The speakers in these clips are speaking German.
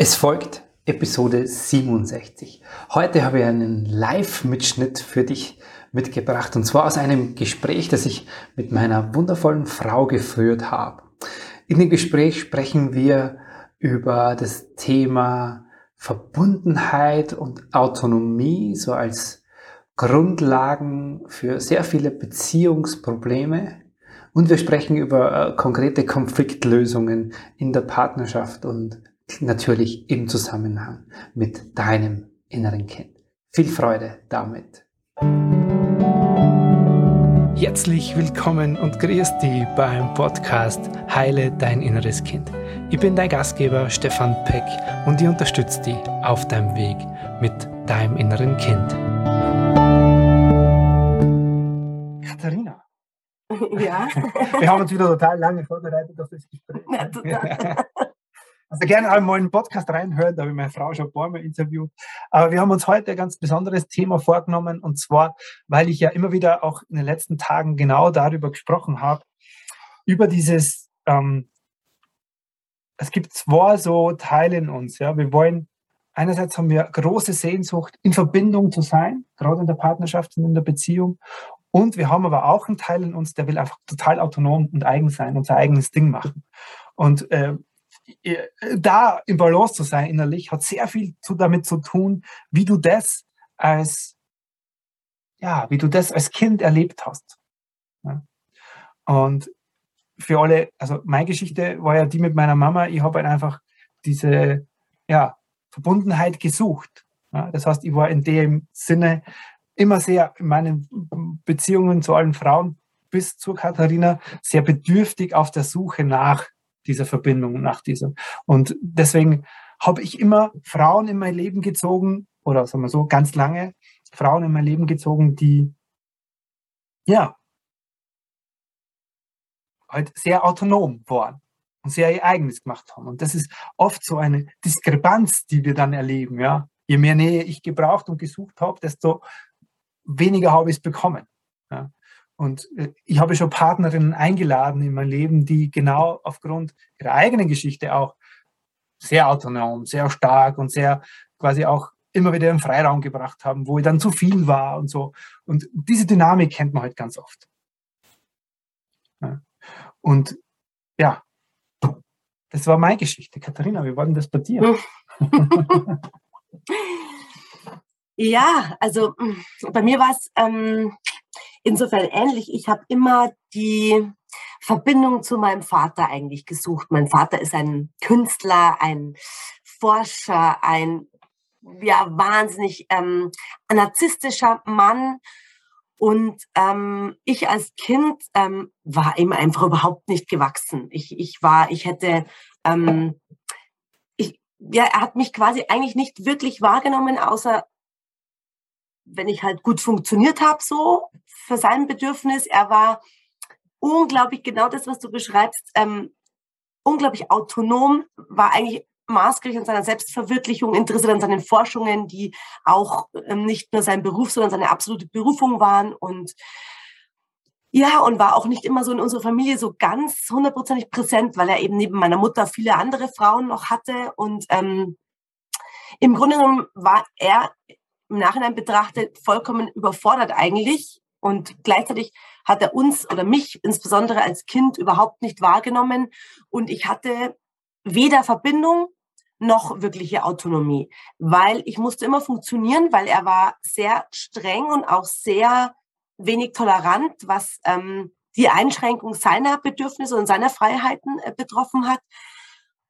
Es folgt Episode 67. Heute habe ich einen Live-Mitschnitt für dich mitgebracht und zwar aus einem Gespräch, das ich mit meiner wundervollen Frau geführt habe. In dem Gespräch sprechen wir über das Thema Verbundenheit und Autonomie, so als Grundlagen für sehr viele Beziehungsprobleme. Und wir sprechen über äh, konkrete Konfliktlösungen in der Partnerschaft und natürlich im Zusammenhang mit deinem inneren Kind. Viel Freude damit. Herzlich willkommen und grüß dich beim Podcast Heile dein inneres Kind. Ich bin dein Gastgeber Stefan Peck und ich unterstütze dich auf deinem Weg mit deinem inneren Kind. Katharina. Ja. Wir haben uns wieder total lange vorbereitet auf das Gespräch. Ja, total. Also gerne auch mal in den Podcast reinhören, da habe ich meine Frau schon ein paar Mal interviewt. Aber wir haben uns heute ein ganz besonderes Thema vorgenommen und zwar, weil ich ja immer wieder auch in den letzten Tagen genau darüber gesprochen habe, über dieses, ähm, es gibt zwei so Teile in uns. Ja, wir wollen einerseits haben wir große Sehnsucht, in Verbindung zu sein, gerade in der Partnerschaft und in der Beziehung. Und wir haben aber auch einen Teil in uns, der will einfach total autonom und eigen sein und sein eigenes Ding machen. Und äh, da im Balance zu sein innerlich, hat sehr viel zu, damit zu tun, wie du das als, ja, wie du das als Kind erlebt hast. Ja. Und für alle, also meine Geschichte war ja die mit meiner Mama, ich habe halt einfach diese, ja, Verbundenheit gesucht. Ja. Das heißt, ich war in dem Sinne immer sehr in meinen Beziehungen zu allen Frauen bis zur Katharina sehr bedürftig auf der Suche nach dieser Verbindung, nach dieser. Und deswegen habe ich immer Frauen in mein Leben gezogen, oder sagen wir so, ganz lange Frauen in mein Leben gezogen, die, ja, halt sehr autonom waren und sehr ihr eigenes gemacht haben. Und das ist oft so eine Diskrepanz, die wir dann erleben, ja. Je mehr Nähe ich gebraucht und gesucht habe, desto weniger habe ich es bekommen. Ja. Und äh, ich habe schon Partnerinnen eingeladen in mein Leben, die genau aufgrund ihrer eigenen Geschichte auch sehr autonom, sehr stark und sehr quasi auch immer wieder im Freiraum gebracht haben, wo ich dann zu viel war und so. Und diese Dynamik kennt man halt ganz oft. Und ja, das war meine Geschichte. Katharina, wie war denn das bei dir? ja, also mm, bei mir war es ähm, insofern ähnlich. Ich habe immer die Verbindung zu meinem Vater eigentlich gesucht. Mein Vater ist ein Künstler, ein Forscher, ein ja wahnsinnig ähm, narzisstischer Mann. Und ähm, ich als Kind ähm, war ihm einfach überhaupt nicht gewachsen. Ich, ich war, ich hätte, ähm, ich, ja, er hat mich quasi eigentlich nicht wirklich wahrgenommen, außer wenn ich halt gut funktioniert habe, so für sein Bedürfnis. Er war unglaublich genau das, was du beschreibst, ähm, unglaublich autonom, war eigentlich maßgeblich an seiner Selbstverwirklichung, interessiert an seinen Forschungen, die auch ähm, nicht nur sein Beruf, sondern seine absolute Berufung waren und ja, und war auch nicht immer so in unserer Familie so ganz hundertprozentig präsent, weil er eben neben meiner Mutter viele andere Frauen noch hatte. Und ähm, im Grunde genommen war er im Nachhinein betrachtet vollkommen überfordert eigentlich. Und gleichzeitig hat er uns oder mich insbesondere als Kind überhaupt nicht wahrgenommen. Und ich hatte weder Verbindung noch wirkliche Autonomie, weil ich musste immer funktionieren, weil er war sehr streng und auch sehr wenig tolerant, was ähm, die Einschränkung seiner Bedürfnisse und seiner Freiheiten äh, betroffen hat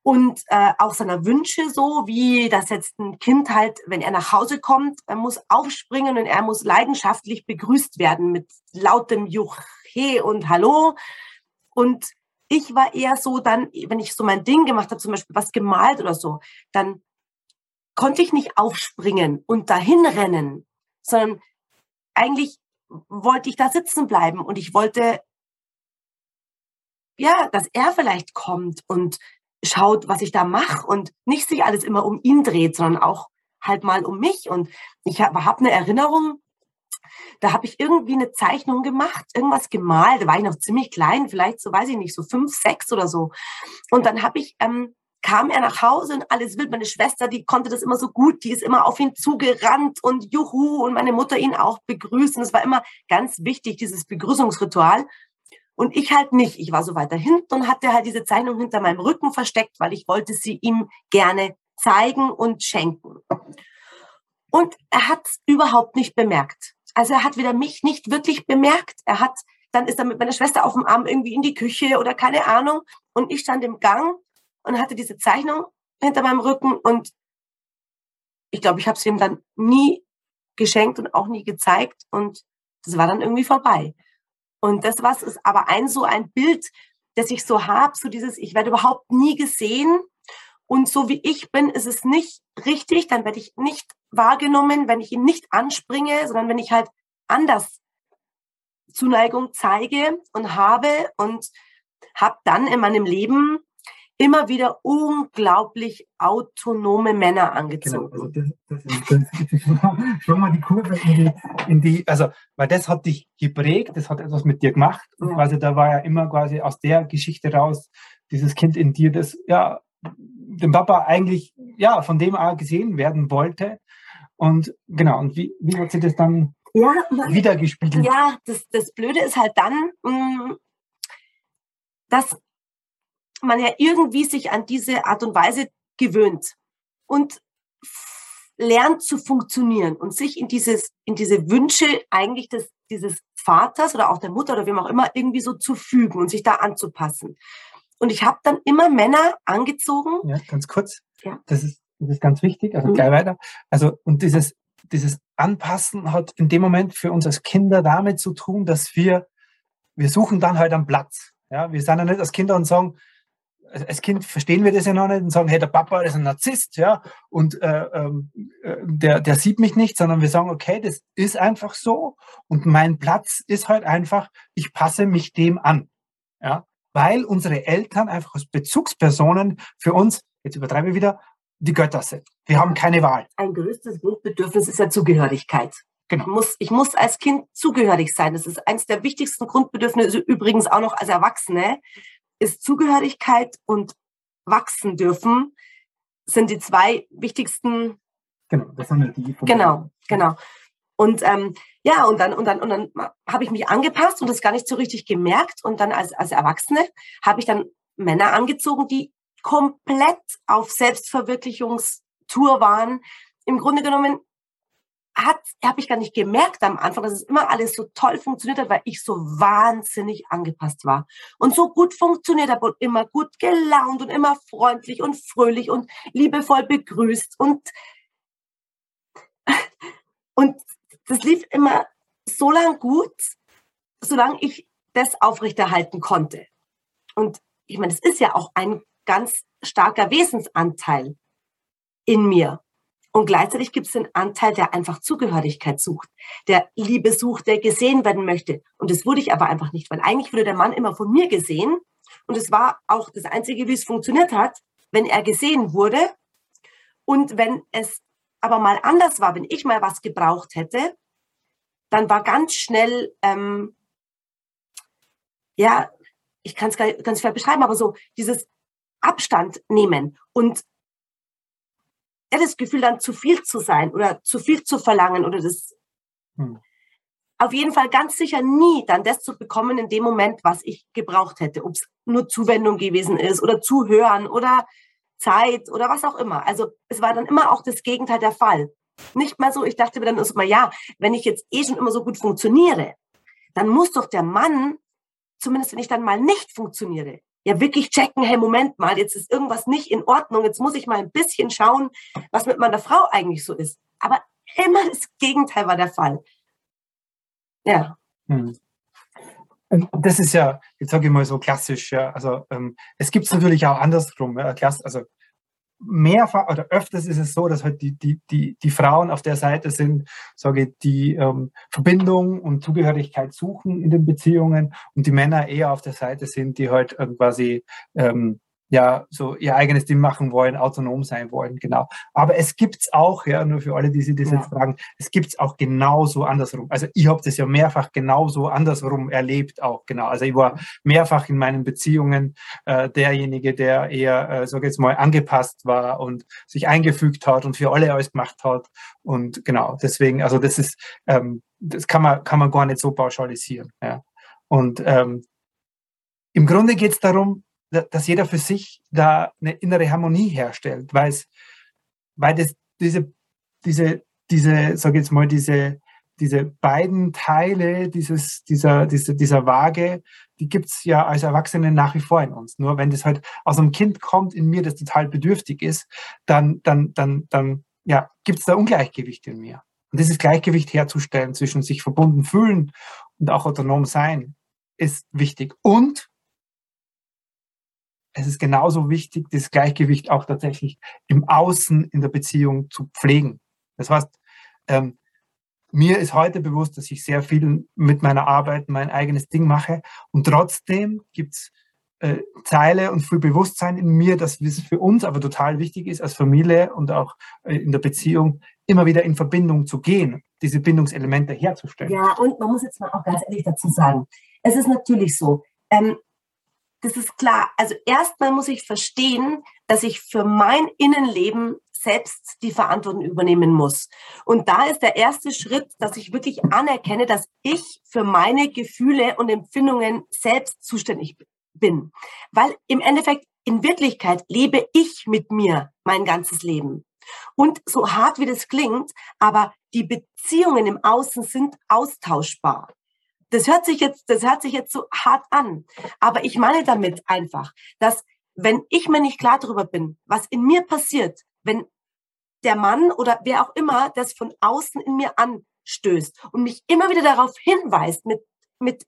und äh, auch seiner Wünsche so, wie das jetzt ein Kind halt, wenn er nach Hause kommt, er muss aufspringen und er muss leidenschaftlich begrüßt werden mit lautem Juche und Hallo. Und ich war eher so dann, wenn ich so mein Ding gemacht habe, zum Beispiel was gemalt oder so, dann konnte ich nicht aufspringen und dahin rennen, sondern eigentlich wollte ich da sitzen bleiben und ich wollte, ja, dass er vielleicht kommt und schaut, was ich da mache und nicht sich alles immer um ihn dreht, sondern auch halt mal um mich. Und ich habe hab eine Erinnerung, da habe ich irgendwie eine Zeichnung gemacht, irgendwas gemalt, da war ich noch ziemlich klein, vielleicht so, weiß ich nicht, so fünf, sechs oder so. Und dann habe ich ähm, kam er nach Hause und alles wild. Meine Schwester, die konnte das immer so gut, die ist immer auf ihn zugerannt und juhu und meine Mutter ihn auch begrüßen. Es war immer ganz wichtig, dieses Begrüßungsritual. Und ich halt nicht. Ich war so weiter hinten und hatte halt diese Zeichnung hinter meinem Rücken versteckt, weil ich wollte sie ihm gerne zeigen und schenken. Und er hat überhaupt nicht bemerkt. Also er hat wieder mich nicht wirklich bemerkt. Er hat, dann ist er mit meiner Schwester auf dem Arm irgendwie in die Küche oder keine Ahnung. Und ich stand im Gang und hatte diese Zeichnung hinter meinem Rücken und ich glaube, ich habe es ihm dann nie geschenkt und auch nie gezeigt und das war dann irgendwie vorbei. Und das was ist aber ein so ein Bild, das ich so habe, so dieses, ich werde überhaupt nie gesehen. Und so wie ich bin, ist es nicht richtig, dann werde ich nicht wahrgenommen, wenn ich ihn nicht anspringe, sondern wenn ich halt anders Zuneigung zeige und habe und habe dann in meinem Leben immer wieder unglaublich autonome Männer angezogen. Genau, also das, das, das, das schon mal die Kurve in die, in die, also, weil das hat dich geprägt, das hat etwas mit dir gemacht. Ja. quasi da war ja immer quasi aus der Geschichte raus dieses Kind in dir, das ja dem Papa eigentlich ja von dem auch gesehen werden wollte. Und genau, und wie, wie hat sie das dann ja, wiedergespiegelt? Ja, das, das Blöde ist halt dann, mm, dass man ja irgendwie sich an diese Art und Weise gewöhnt und lernt zu funktionieren und sich in dieses, in diese Wünsche eigentlich des, dieses Vaters oder auch der Mutter oder wem auch immer irgendwie so zu fügen und sich da anzupassen. Und ich habe dann immer Männer angezogen. Ja, ganz kurz. Ja. Das ist, das ist ganz wichtig. Also mhm. gleich weiter. Also, und dieses, dieses Anpassen hat in dem Moment für uns als Kinder damit zu tun, dass wir, wir suchen dann halt einen Platz. Ja, wir sind ja nicht als Kinder und sagen, als Kind verstehen wir das ja noch nicht und sagen, hey, der Papa ist ein Narzisst, ja, und äh, ähm, äh, der, der sieht mich nicht, sondern wir sagen, okay, das ist einfach so und mein Platz ist halt einfach, ich passe mich dem an, ja, weil unsere Eltern einfach als Bezugspersonen für uns, jetzt übertreibe ich wieder, die Götter sind. Wir haben keine Wahl. Ein größtes Grundbedürfnis ist ja Zugehörigkeit. Genau. Ich muss, ich muss als Kind zugehörig sein. Das ist eines der wichtigsten Grundbedürfnisse, übrigens auch noch als Erwachsene ist Zugehörigkeit und wachsen dürfen, sind die zwei wichtigsten. Genau, das sind die. Genau, genau. Und ähm, ja, und dann und dann und dann habe ich mich angepasst und das gar nicht so richtig gemerkt. Und dann als als Erwachsene habe ich dann Männer angezogen, die komplett auf Selbstverwirklichungstour waren. Im Grunde genommen habe ich gar nicht gemerkt am Anfang, dass es immer alles so toll funktioniert hat, weil ich so wahnsinnig angepasst war. Und so gut funktioniert habe und immer gut gelaunt und immer freundlich und fröhlich und liebevoll begrüßt und, und das lief immer so lang gut, solange ich das aufrechterhalten konnte. Und ich meine, es ist ja auch ein ganz starker Wesensanteil in mir. Und gleichzeitig gibt es den Anteil, der einfach Zugehörigkeit sucht, der Liebe sucht, der gesehen werden möchte. Und das wurde ich aber einfach nicht, weil eigentlich wurde der Mann immer von mir gesehen. Und es war auch das Einzige, wie es funktioniert hat, wenn er gesehen wurde. Und wenn es aber mal anders war, wenn ich mal was gebraucht hätte, dann war ganz schnell, ähm, ja, ich kann es ganz schwer beschreiben, aber so dieses Abstand nehmen und ja, das Gefühl, dann zu viel zu sein oder zu viel zu verlangen oder das. Hm. Auf jeden Fall ganz sicher nie dann das zu bekommen in dem Moment, was ich gebraucht hätte. Ob es nur Zuwendung gewesen ist oder Zuhören oder Zeit oder was auch immer. Also es war dann immer auch das Gegenteil der Fall. Nicht mal so, ich dachte mir dann erstmal, ja, wenn ich jetzt eh schon immer so gut funktioniere, dann muss doch der Mann, zumindest wenn ich dann mal nicht funktioniere, ja wirklich checken, hey, Moment mal, jetzt ist irgendwas nicht in Ordnung, jetzt muss ich mal ein bisschen schauen, was mit meiner Frau eigentlich so ist. Aber immer das Gegenteil war der Fall. Ja. Hm. Das ist ja, jetzt sage ich mal so klassisch, ja. Also ähm, es gibt es natürlich auch andersrum. Ja, also mehrfach oder öfters ist es so, dass halt die, die, die, die Frauen auf der Seite sind, sage ich, die ähm, Verbindung und Zugehörigkeit suchen in den Beziehungen und die Männer eher auf der Seite sind, die halt quasi ähm, ja, so ihr eigenes Ding machen wollen, autonom sein wollen, genau. Aber es gibt's auch, ja, nur für alle, die sich das ja. jetzt fragen, es gibt's auch genauso andersrum. Also ich habe das ja mehrfach genauso andersrum erlebt auch, genau. Also ich war mehrfach in meinen Beziehungen äh, derjenige, der eher, äh, sag jetzt mal, angepasst war und sich eingefügt hat und für alle alles gemacht hat. Und genau, deswegen, also das ist, ähm, das kann man, kann man gar nicht so pauschalisieren. Ja. Und ähm, im Grunde geht's darum, dass jeder für sich da eine innere Harmonie herstellt, weil es, weil das, diese, diese, diese, sag jetzt mal, diese, diese beiden Teile dieses, dieser, dieser, dieser Waage, die gibt's ja als Erwachsene nach wie vor in uns. Nur wenn das halt aus einem Kind kommt, in mir, das total bedürftig ist, dann, dann, dann, dann ja, gibt's da Ungleichgewicht in mir. Und dieses Gleichgewicht herzustellen zwischen sich verbunden fühlen und auch autonom sein, ist wichtig. Und es ist genauso wichtig, das Gleichgewicht auch tatsächlich im Außen in der Beziehung zu pflegen. Das heißt, ähm, mir ist heute bewusst, dass ich sehr viel mit meiner Arbeit mein eigenes Ding mache und trotzdem gibt's äh, Zeile und viel Bewusstsein in mir, dass es für uns aber total wichtig ist, als Familie und auch äh, in der Beziehung immer wieder in Verbindung zu gehen, diese Bindungselemente herzustellen. Ja, und man muss jetzt mal auch ganz ehrlich dazu sagen, es ist natürlich so, ähm, das ist klar. Also erstmal muss ich verstehen, dass ich für mein Innenleben selbst die Verantwortung übernehmen muss. Und da ist der erste Schritt, dass ich wirklich anerkenne, dass ich für meine Gefühle und Empfindungen selbst zuständig bin. Weil im Endeffekt, in Wirklichkeit lebe ich mit mir mein ganzes Leben. Und so hart wie das klingt, aber die Beziehungen im Außen sind austauschbar das hört sich jetzt, das hört sich jetzt so hart an. Aber ich meine damit einfach, dass wenn ich mir nicht klar darüber bin, was in mir passiert, wenn der Mann oder wer auch immer das von außen in mir anstößt und mich immer wieder darauf hinweist mit, mit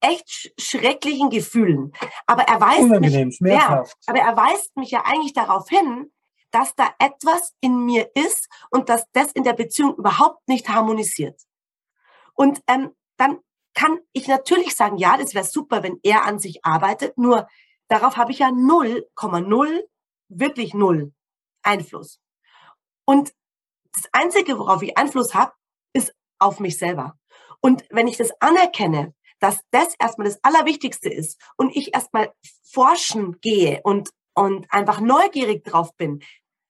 echt schrecklichen Gefühlen. Aber er weist mich, ja, aber er weist mich ja eigentlich darauf hin, dass da etwas in mir ist und dass das in der Beziehung überhaupt nicht harmonisiert. Und ähm, dann kann ich natürlich sagen, ja, das wäre super, wenn er an sich arbeitet, nur darauf habe ich ja 0,0, wirklich null Einfluss. Und das Einzige, worauf ich Einfluss habe, ist auf mich selber. Und wenn ich das anerkenne, dass das erstmal das Allerwichtigste ist und ich erstmal forschen gehe und, und einfach neugierig drauf bin,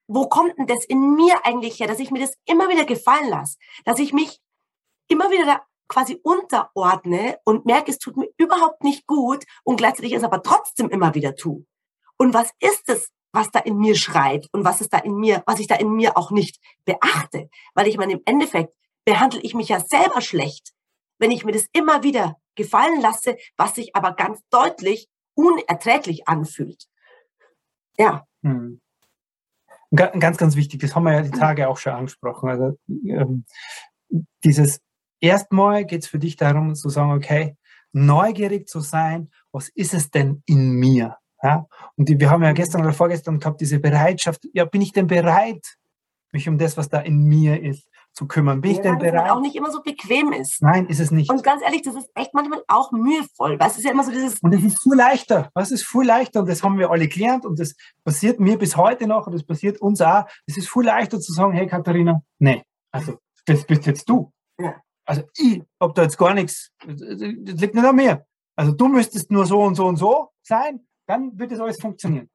wo kommt denn das in mir eigentlich her, dass ich mir das immer wieder gefallen lasse, dass ich mich immer wieder da quasi unterordne und merke, es tut mir überhaupt nicht gut und gleichzeitig es aber trotzdem immer wieder tue. Und was ist es, was da in mir schreit und was ist da in mir, was ich da in mir auch nicht beachte? Weil ich meine, im Endeffekt behandle ich mich ja selber schlecht, wenn ich mir das immer wieder gefallen lasse, was sich aber ganz deutlich unerträglich anfühlt. Ja. Hm. Ganz, ganz wichtig, das haben wir ja die Tage auch schon angesprochen. Also ähm, dieses erstmal geht es für dich darum zu sagen, okay, neugierig zu sein, was ist es denn in mir? Ja? Und wir haben ja gestern oder vorgestern gehabt, diese Bereitschaft, ja, bin ich denn bereit, mich um das, was da in mir ist, zu kümmern? Bin ja, ich denn bereit? auch nicht immer so bequem ist. Nein, ist es nicht. Und ganz ehrlich, das ist echt manchmal auch mühevoll, weil es ist ja immer so dieses... Und es ist viel leichter, was ist viel leichter und das haben wir alle gelernt und das passiert mir bis heute noch und das passiert uns auch. Es ist viel leichter zu sagen, hey Katharina, nee, also das bist jetzt du. Ja. Also ich habe da jetzt gar nichts, das liegt nicht an mir. Also du müsstest nur so und so und so sein, dann wird das alles funktionieren.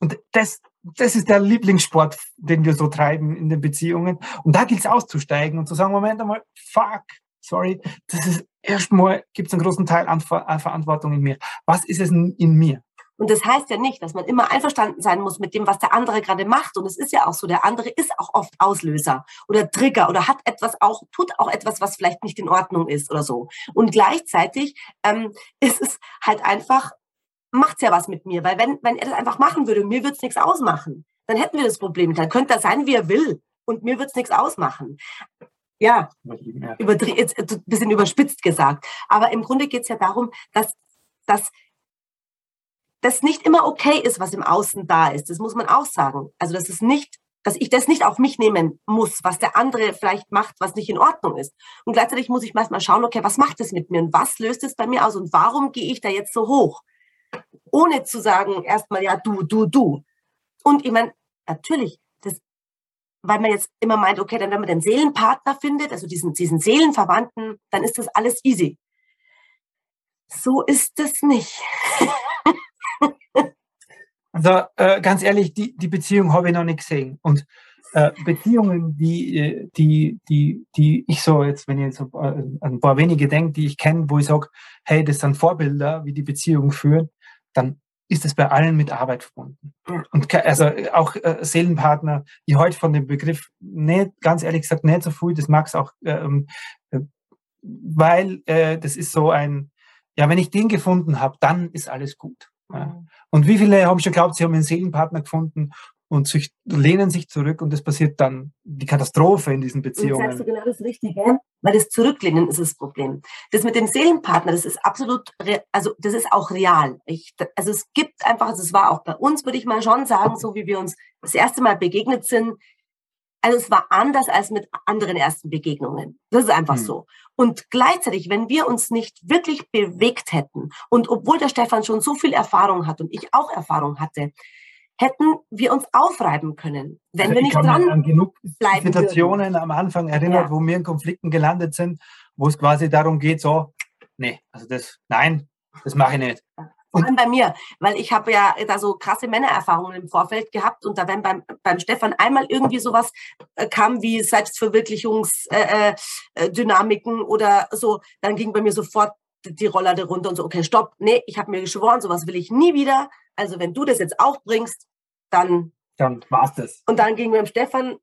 Und das, das ist der Lieblingssport, den wir so treiben in den Beziehungen. Und da gilt es auszusteigen und zu sagen, Moment einmal, fuck, sorry, das ist erstmal, gibt es einen großen Teil an Verantwortung in mir. Was ist es in mir? Und das heißt ja nicht, dass man immer einverstanden sein muss mit dem, was der andere gerade macht. Und es ist ja auch so, der andere ist auch oft Auslöser oder Trigger oder hat etwas auch, tut auch etwas, was vielleicht nicht in Ordnung ist oder so. Und gleichzeitig ähm, ist es halt einfach, macht's ja was mit mir. Weil wenn, wenn er das einfach machen würde, mir wird's nichts ausmachen, dann hätten wir das Problem. Dann könnte er sein, wie er will. Und mir wird's nichts ausmachen. Ja, übertrieben, ein bisschen überspitzt gesagt. Aber im Grunde geht's ja darum, dass, dass das nicht immer okay ist, was im Außen da ist. Das muss man auch sagen. Also das ist nicht, dass ich das nicht auf mich nehmen muss, was der andere vielleicht macht, was nicht in Ordnung ist. Und gleichzeitig muss ich manchmal schauen, okay, was macht das mit mir und was löst es bei mir aus und warum gehe ich da jetzt so hoch? ohne zu sagen, erstmal ja, du, du, du. Und ich meine, natürlich, das, weil man jetzt immer meint, okay, dann wenn man den Seelenpartner findet, also diesen, diesen Seelenverwandten, dann ist das alles easy. So ist es nicht. also äh, ganz ehrlich, die, die Beziehung habe ich noch nicht gesehen. Und äh, Beziehungen, die, äh, die, die, die ich so jetzt, wenn ich jetzt an ein paar wenige denke, die ich kenne, wo ich sage, hey, das sind Vorbilder, wie die Beziehungen führen, dann ist es bei allen mit Arbeit verbunden. Und also auch äh, Seelenpartner, ich heute von dem Begriff nicht, ganz ehrlich gesagt, nicht so viel, das mag es auch, ähm, äh, weil äh, das ist so ein, ja, wenn ich den gefunden habe, dann ist alles gut. Ja. Mhm. Und wie viele haben schon geglaubt, sie haben einen Seelenpartner gefunden und sich, lehnen sich zurück und es passiert dann die Katastrophe in diesen Beziehungen. Und sagst du genau das Richtige, weil das Zurücklehnen ist das Problem. Das mit dem Seelenpartner, das ist absolut, also das ist auch real. Ich, also es gibt einfach, also es war auch bei uns, würde ich mal schon sagen, so wie wir uns das erste Mal begegnet sind, also es war anders als mit anderen ersten Begegnungen. Das ist einfach hm. so. Und gleichzeitig, wenn wir uns nicht wirklich bewegt hätten und obwohl der Stefan schon so viel Erfahrung hat und ich auch Erfahrung hatte, hätten wir uns aufreiben können, wenn also wir nicht dran an genug bleiben Situationen würden. am Anfang erinnert, ja. wo wir in Konflikten gelandet sind, wo es quasi darum geht, so, nee, also das, nein, das mache ich nicht. Vor allem bei mir, weil ich habe ja da so krasse Männererfahrungen im Vorfeld gehabt und da wenn beim, beim Stefan einmal irgendwie sowas äh, kam wie Selbstverwirklichungsdynamiken äh, äh, oder so, dann ging bei mir sofort die Roller runter und so, okay, stopp, nee, ich habe mir geschworen, sowas will ich nie wieder. Also wenn du das jetzt auch bringst, dann. Dann war's das. Und dann ging mir Stefan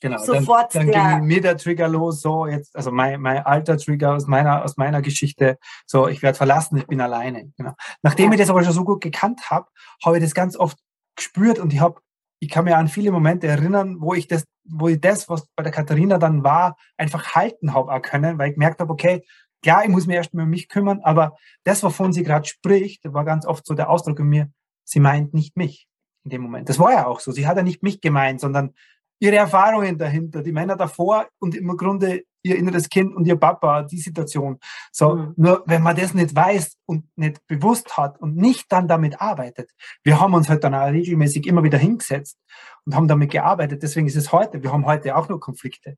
genau, sofort. Dann, dann ging mir der Trigger los, so jetzt, also mein, mein alter Trigger aus meiner, aus meiner Geschichte, so ich werde verlassen, ich bin alleine. Genau. Nachdem ja. ich das aber schon so gut gekannt habe, habe ich das ganz oft gespürt und ich habe, ich kann mir an viele Momente erinnern, wo ich das, wo ich das, was bei der Katharina dann war, einfach halten habe können, weil ich gemerkt habe, okay, klar, ich muss mich erst mal um mich kümmern, aber das, wovon sie gerade spricht, war ganz oft so der Ausdruck in mir, sie meint nicht mich in dem Moment. Das war ja auch so. Sie hat ja nicht mich gemeint, sondern ihre Erfahrungen dahinter, die Männer davor und im Grunde ihr inneres Kind und ihr Papa, die Situation. So, mhm. nur wenn man das nicht weiß und nicht bewusst hat und nicht dann damit arbeitet. Wir haben uns halt dann auch regelmäßig immer wieder hingesetzt und haben damit gearbeitet. Deswegen ist es heute, wir haben heute auch nur Konflikte.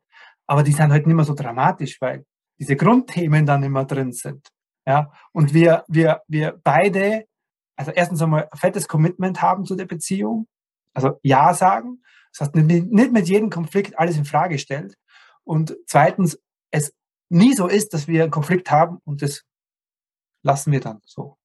Aber die sind halt nicht mehr so dramatisch, weil diese Grundthemen dann immer drin sind. Ja, und wir, wir, wir beide also erstens einmal ein fettes Commitment haben zu der Beziehung, also Ja sagen. Das heißt, nicht mit jedem Konflikt alles in Frage stellt. Und zweitens, es nie so ist, dass wir einen Konflikt haben und das lassen wir dann so.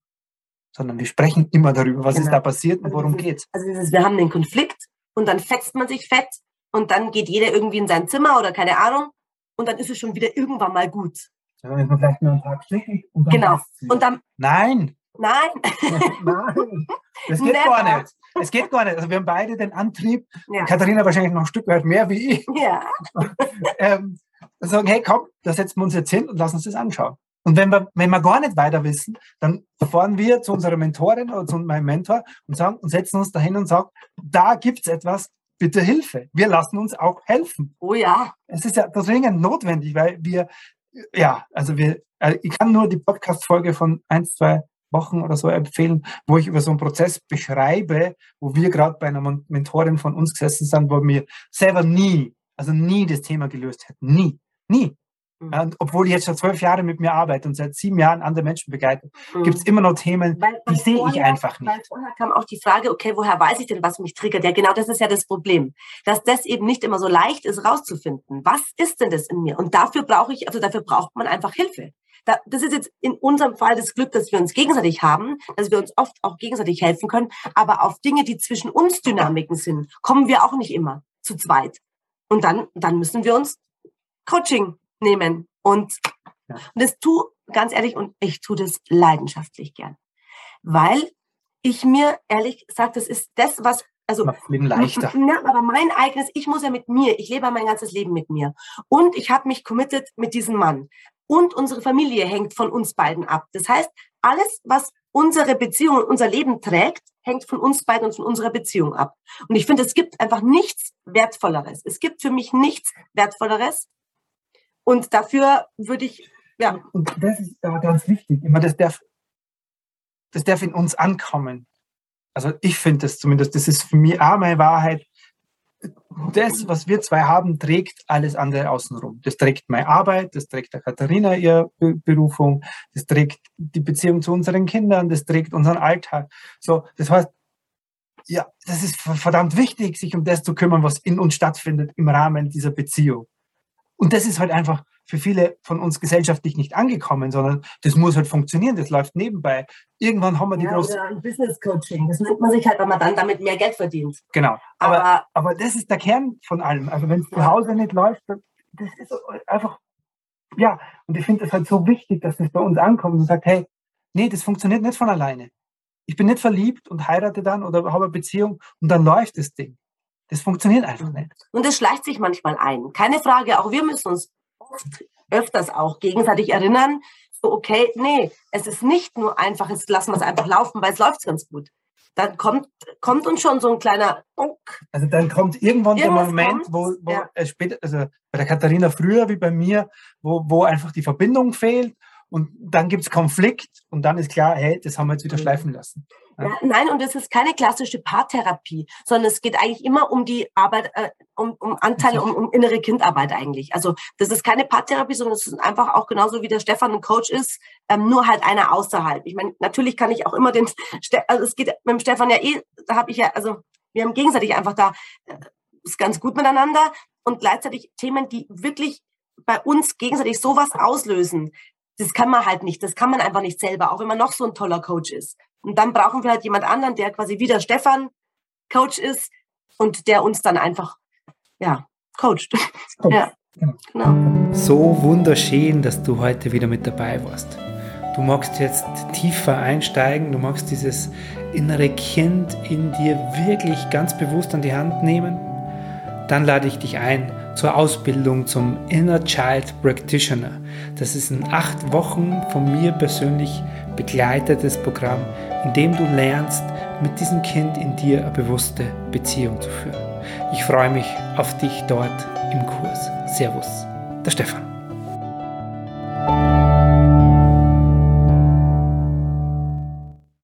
Sondern wir sprechen immer darüber, was genau. ist da passiert und also worum also geht's. Also wir haben den Konflikt und dann fetzt man sich fett und dann geht jeder irgendwie in sein Zimmer oder keine Ahnung und dann ist es schon wieder irgendwann mal gut. Ja, dann ist man vielleicht nur einen Tag schlecht. Genau. Und dann, Nein, Nein. Nein. Das geht Never. gar nicht. Es geht gar nicht. Also wir haben beide den Antrieb, ja. Katharina wahrscheinlich noch ein Stück weit mehr wie ich. Ja. ähm, sagen, hey, komm, da setzen wir uns jetzt hin und lassen uns das anschauen. Und wenn wir, wenn wir gar nicht weiter wissen, dann fahren wir zu unserer Mentorin oder zu meinem Mentor und sagen und setzen uns dahin und sagen, da gibt es etwas, bitte Hilfe. Wir lassen uns auch helfen. Oh ja. Es ist ja dringend notwendig, weil wir, ja, also wir, äh, ich kann nur die Podcast-Folge von 1, 2, Wochen oder so empfehlen, wo ich über so einen Prozess beschreibe, wo wir gerade bei einer Mentorin von uns gesessen sind, wo wir selber nie, also nie das Thema gelöst hätten. Nie. Nie. Mhm. Und obwohl ich jetzt schon zwölf Jahre mit mir arbeite und seit sieben Jahren andere Menschen begleite, mhm. gibt es immer noch Themen, weil, die sehe ich einfach nicht. Weil vorher kam auch die Frage, okay, woher weiß ich denn, was mich triggert? Ja, genau das ist ja das Problem. Dass das eben nicht immer so leicht ist, rauszufinden. Was ist denn das in mir? Und dafür brauche ich, also dafür braucht man einfach Hilfe da, das ist jetzt in unserem Fall das Glück, dass wir uns gegenseitig haben, dass wir uns oft auch gegenseitig helfen können. Aber auf Dinge, die zwischen uns Dynamiken sind, kommen wir auch nicht immer zu zweit. Und dann, dann müssen wir uns Coaching nehmen. Und, ja. und das tu, ganz ehrlich, und ich tue das leidenschaftlich gern. Weil ich mir ehrlich gesagt, das ist das, was also Macht Leben leichter. Ja, aber mein eigenes, ich muss ja mit mir, ich lebe mein ganzes Leben mit mir. Und ich habe mich committed mit diesem Mann und unsere Familie hängt von uns beiden ab. Das heißt, alles, was unsere Beziehung und unser Leben trägt, hängt von uns beiden und von unserer Beziehung ab. Und ich finde, es gibt einfach nichts Wertvolleres. Es gibt für mich nichts Wertvolleres. Und dafür würde ich, ja. Und das ist da ganz wichtig. Immer das darf, das darf in uns ankommen. Also ich finde das zumindest, das ist für mich auch meine Wahrheit. Das, was wir zwei haben, trägt alles andere außenrum. Das trägt meine Arbeit, das trägt der Katharina ihre Berufung, das trägt die Beziehung zu unseren Kindern, das trägt unseren Alltag. So, das heißt, ja, das ist verdammt wichtig, sich um das zu kümmern, was in uns stattfindet im Rahmen dieser Beziehung. Und das ist halt einfach für viele von uns gesellschaftlich nicht angekommen, sondern das muss halt funktionieren, das läuft nebenbei. Irgendwann haben wir die ja, große. Oder ein Business Coaching, das nimmt man sich halt, wenn man dann damit mehr Geld verdient. Genau. Aber, aber, aber das ist der Kern von allem. Also wenn es zu Hause nicht läuft, das ist einfach, ja, und ich finde es halt so wichtig, dass das bei uns ankommt und sagt, hey, nee, das funktioniert nicht von alleine. Ich bin nicht verliebt und heirate dann oder habe eine Beziehung und dann läuft das Ding. Das funktioniert einfach nicht. Und es schleicht sich manchmal ein. Keine Frage, auch wir müssen uns oft, öfters auch gegenseitig erinnern, so, okay, nee, es ist nicht nur einfach, jetzt lassen wir es einfach laufen, weil es läuft ganz gut. Dann kommt, kommt uns schon so ein kleiner Unk. Also dann kommt irgendwann der Moment, kommt, wo, wo ja. später, also bei der Katharina früher wie bei mir, wo, wo einfach die Verbindung fehlt und dann gibt es Konflikt und dann ist klar, hey, das haben wir jetzt wieder mhm. schleifen lassen. Ja, nein, und es ist keine klassische Paartherapie, sondern es geht eigentlich immer um die Arbeit, äh, um, um Anteile, um, um innere Kindarbeit eigentlich. Also das ist keine Paartherapie, sondern es ist einfach auch genauso wie der Stefan ein Coach ist, ähm, nur halt einer außerhalb. Ich meine, natürlich kann ich auch immer den, Ste also es geht mit dem Stefan ja eh, da habe ich ja, also wir haben gegenseitig einfach da, äh, ist ganz gut miteinander und gleichzeitig Themen, die wirklich bei uns gegenseitig sowas auslösen, das kann man halt nicht, das kann man einfach nicht selber, auch wenn man noch so ein toller Coach ist. Und dann brauchen wir halt jemand anderen, der quasi wieder Stefan Coach ist und der uns dann einfach, ja, coacht. Coach. Ja, genau. So wunderschön, dass du heute wieder mit dabei warst. Du magst jetzt tiefer einsteigen, du magst dieses innere Kind in dir wirklich ganz bewusst an die Hand nehmen. Dann lade ich dich ein zur Ausbildung zum Inner Child Practitioner. Das ist ein acht Wochen von mir persönlich begleitetes Programm, in dem du lernst, mit diesem Kind in dir eine bewusste Beziehung zu führen. Ich freue mich auf dich dort im Kurs. Servus, der Stefan.